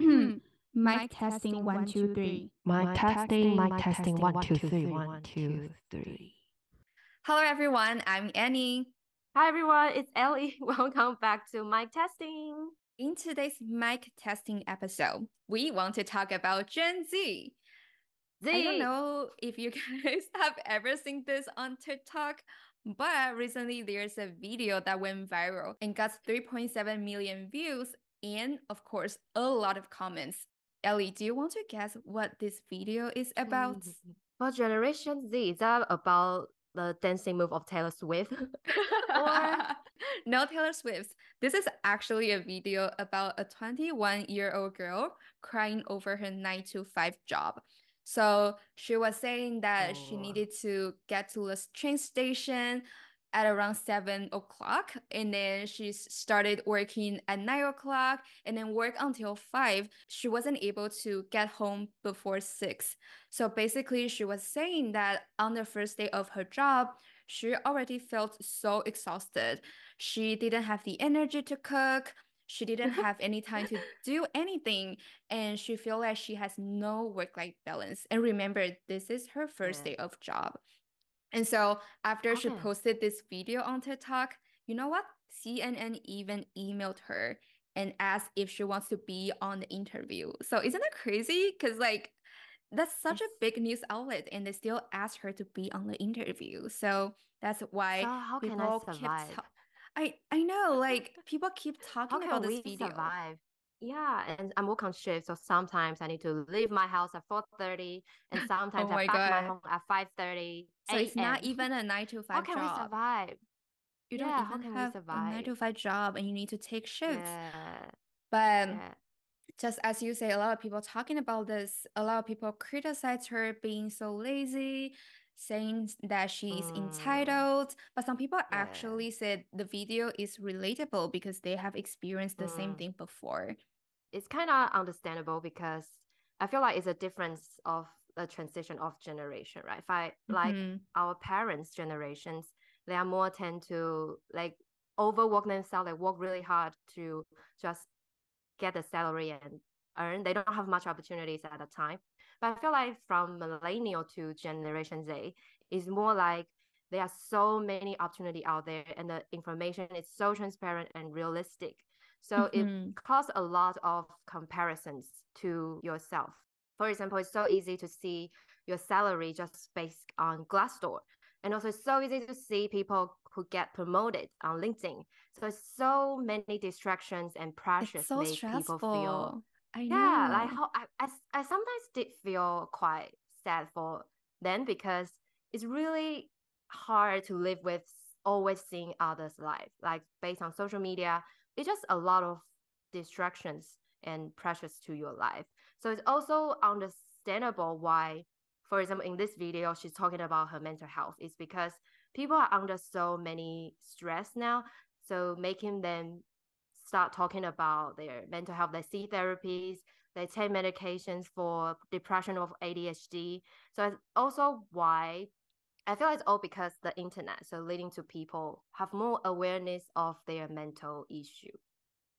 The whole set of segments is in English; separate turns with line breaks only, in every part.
Hmm. Mic testing one, two, three.
Mic testing, mic testing, one, two, three, one, two, three.
Hello, everyone. I'm Annie.
Hi, everyone. It's Ellie. Welcome back to Mic Testing.
In today's mic testing episode, we want to talk about Gen Z.
Z.
I don't know if you guys have ever seen this on TikTok, but recently there's a video that went viral and got 3.7 million views and, of course, a lot of comments. Ellie, do you want to guess what this video is about? Mm-hmm.
For Generation Z, is that about the dancing move of Taylor Swift?
or no Taylor Swift. This is actually a video about a 21 year old girl crying over her 9 to 5 job. So she was saying that she
Oh.
needed to get to the train station at around seven o'clock, and then she started working at nine o'clock, and then work until five. She wasn't able to get home before six. So basically, she was saying that on the first day of her job, she already felt so exhausted. She didn't have the energy to cook. She didn't mm-hmm. have any time to do anything, and she feel like she has no work-life balance. And remember, this is her first
Yeah.
day of job. And so after she
oh.
posted this video on TikTok, you know what? CNN even emailed her and asked if she wants to be on the interview. So isn't that crazy? Because like that's such a big news outlet, and they still asked her to be on the interview. So that's why
So how can I
people keep
survive?
I I know, like people keep talking about this
we
video.
survive? Yeah, and I'm working on shift, so sometimes I need to leave my house at 4:30, and oh sometimes
Oh
I back my home at 5:30
So it's not even a nine to
5
How
can we
job.
survive?
You don't
how
even
we
have a nine to five job, and you need to take shifts.
Yeah,
But um,
yeah.
just as you say, a lot of people talking about this, a lot of people criticize her being so lazy, saying that she is
Mm,
entitled. But some people
yeah.
actually said the video is relatable because they have experienced the same
Mm.
thing before.
It's kind of understandable because I feel like it's a difference of a transition of generation, right? If I like
Mhm.
our parents' generations, they are more tend to like overwork themselves, like work really hard to just get the salary and earn. They don't have much opportunities at the time. But I feel like from millennial to Generation Z is more like there are so many opportunity out there and the information is so transparent and realistic. So
Mhm.
it causes a lot of comparisons to yourself. For example, it's so easy to see your salary just based on Glassdoor. And also it's so easy to see people who get promoted on LinkedIn. So so many distractions and pressures
so
make people feel
I
yeah, like
know.
how I sometimes did feel quite sad for them because it's really hard to live with always seeing others' life. Like based on social media, it's just a lot of distractions and pressures to your life. So it's also understandable why, for example, in this video, she's talking about her mental health. It's because people are under so many stress now. So making them start talking about their mental health. They see therapies, they take medications for depression or ADHD. So it's also why I feel it's all because the internet, so leading to people have more awareness of their mental issue.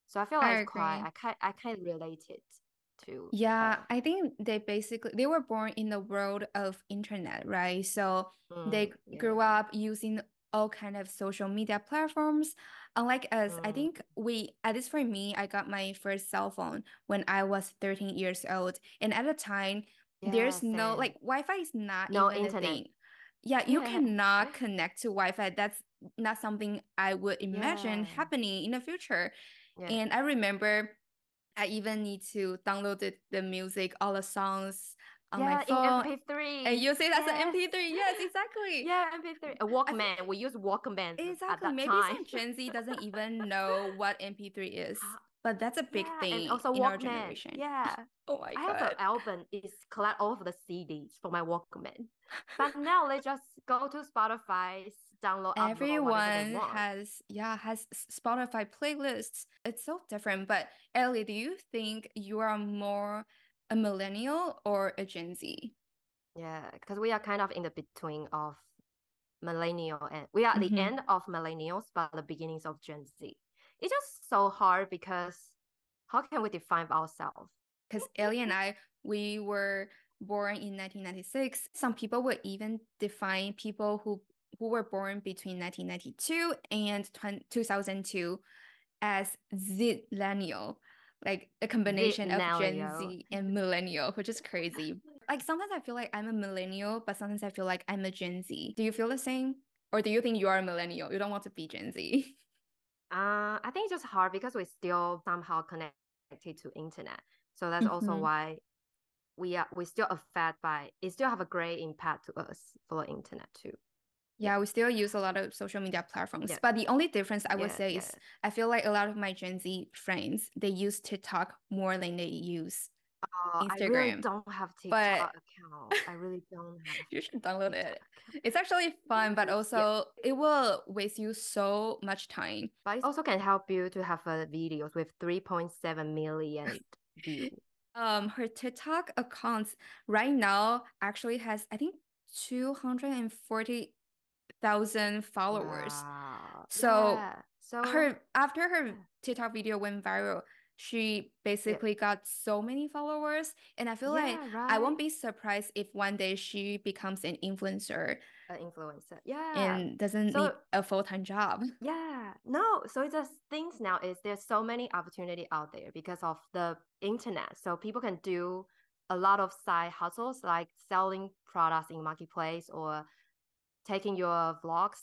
So I feel
I
like it's quite
agree.
I can I can relate it to
Yeah. I think they basically they were born in the world of internet, right? So they
Mm,
grew up using all kind of social media platforms. Unlike us, I
Mm,
think we, at least for me, I got my first cell phone when I was 13 years old. And at the time,
yeah,
there's no like Wi-Fi is not
No
even a
internet.
thing. Yeah, you
Yeah.
cannot connect to Wi-Fi. That's not something I would imagine
Yeah.
happening in the future. And I remember I even need to download the, the music, all the songs on my
Yeah, in
phone
MP3.
and use it as an MP3. Yes, exactly.
Yeah, MP3. A Walkman. We use Walkman at
Exactly. Maybe
time.
some Gen Z doesn't even know what MP3 is,
Ah,
but that's a big
Yeah, and
thing
also
in our generation.
Yeah.
Oh my
I have an album is collect all of the CDs for my Walkman. But now they just go to Spotify, download, upload whatever they
Everyone has, yeah, has Spotify playlists. It's so different. But Ellie, do you think you are more a millennial or a Gen Z?
Yeah, because we are kind of in the between of millennial and we are at the
Mhm.
end of millennials, but the beginnings of Gen Z. It's just so hard because how can we define ourselves?
because Ellie and I, we were born in 1996. Some people would even define people who who were born between 1992 and 2002 as zillennial, like a combination of Gen Z and millennial, which is crazy. like sometimes I feel like I'm a millennial, but sometimes I feel like I'm a Gen Z. Do you feel the same? Or do you think you are a millennial? You don't want to be Gen
Z? Uh, I think it's just hard because we're still somehow connected to internet. So that's mm-hmm. also why we are we still affected by it still have a great impact to us for the internet too.
Yeah, we still use a lot of social media platforms. Yeah. But the only difference I would yeah, say yeah. is I feel like a lot of my Gen Z friends, they use TikTok more than they use
uh, Instagram. I really don't have TikTok but... account. I really don't have.
you should download it. It's actually fun, but also it will waste you so much time.
But it also can help you to have uh, videos with 3.7 million views.
Um, her TikTok accounts right now actually has I think 240 thousand followers. Wow. So, yeah. so her after her TikTok video went viral, she basically yeah. got so many followers, and I feel yeah, like right. I won't be surprised if one day she becomes an influencer.
An influencer, yeah,
and doesn't so, need a full time job.
Yeah, no. So the things now is there's so many opportunity out there because of the internet. So people can do a lot of side hustles like selling products in marketplace or taking your vlogs,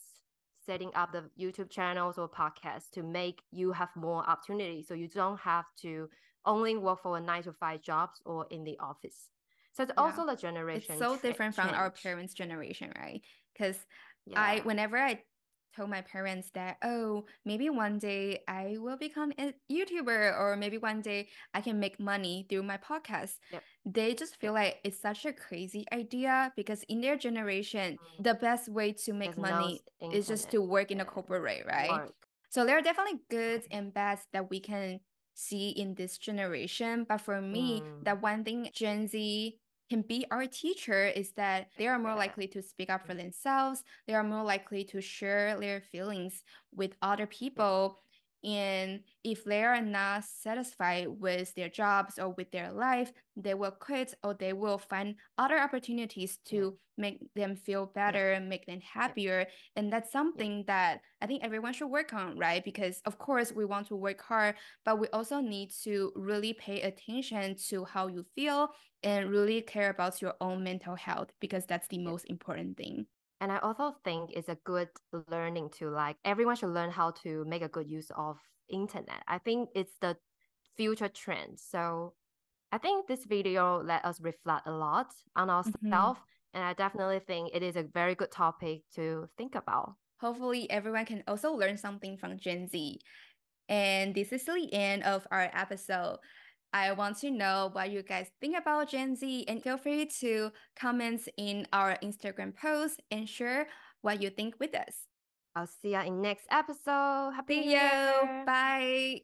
setting up the YouTube channels or podcasts to make you have more opportunity. So you don't have to only work for a nine to five jobs or in the office. So it's yeah. also the generation.
It's so different from our parents' generation, right? Because yeah. I, whenever I told my parents that, oh, maybe one day I will become a YouTuber or maybe one day I can make money through my podcast. Yep. They just feel like it's such a crazy idea because in their generation, mm. the best way to make There's money no is just to work in a corporate, right? Work. So there are definitely goods and bads that we can see in this generation. But for me, mm. that one thing Gen Z can be our teacher is that they are more likely to speak up for themselves. They are more likely to share their feelings with other people. And if they are not satisfied with their jobs or with their life, they will quit or they will find other opportunities to make them feel better and make them happier. And that's something that I think everyone should work on, right? Because of course we want to work hard, but we also need to really pay attention to how you feel and really care about your own mental health because that's the most important thing.
And I also think it's a good learning to like everyone should learn how to make a good use of internet. I think it's the future trend. So I think this video let us reflect a lot on ourselves. Mm-hmm. And I definitely think it is a very good topic to think about.
Hopefully everyone can also learn something from Gen Z. And this is the end of our episode. I want to know what you guys think about Gen Z and feel free to comment in our Instagram post and share what you think with us.
I'll see you in next episode. Happy see
you. Bye.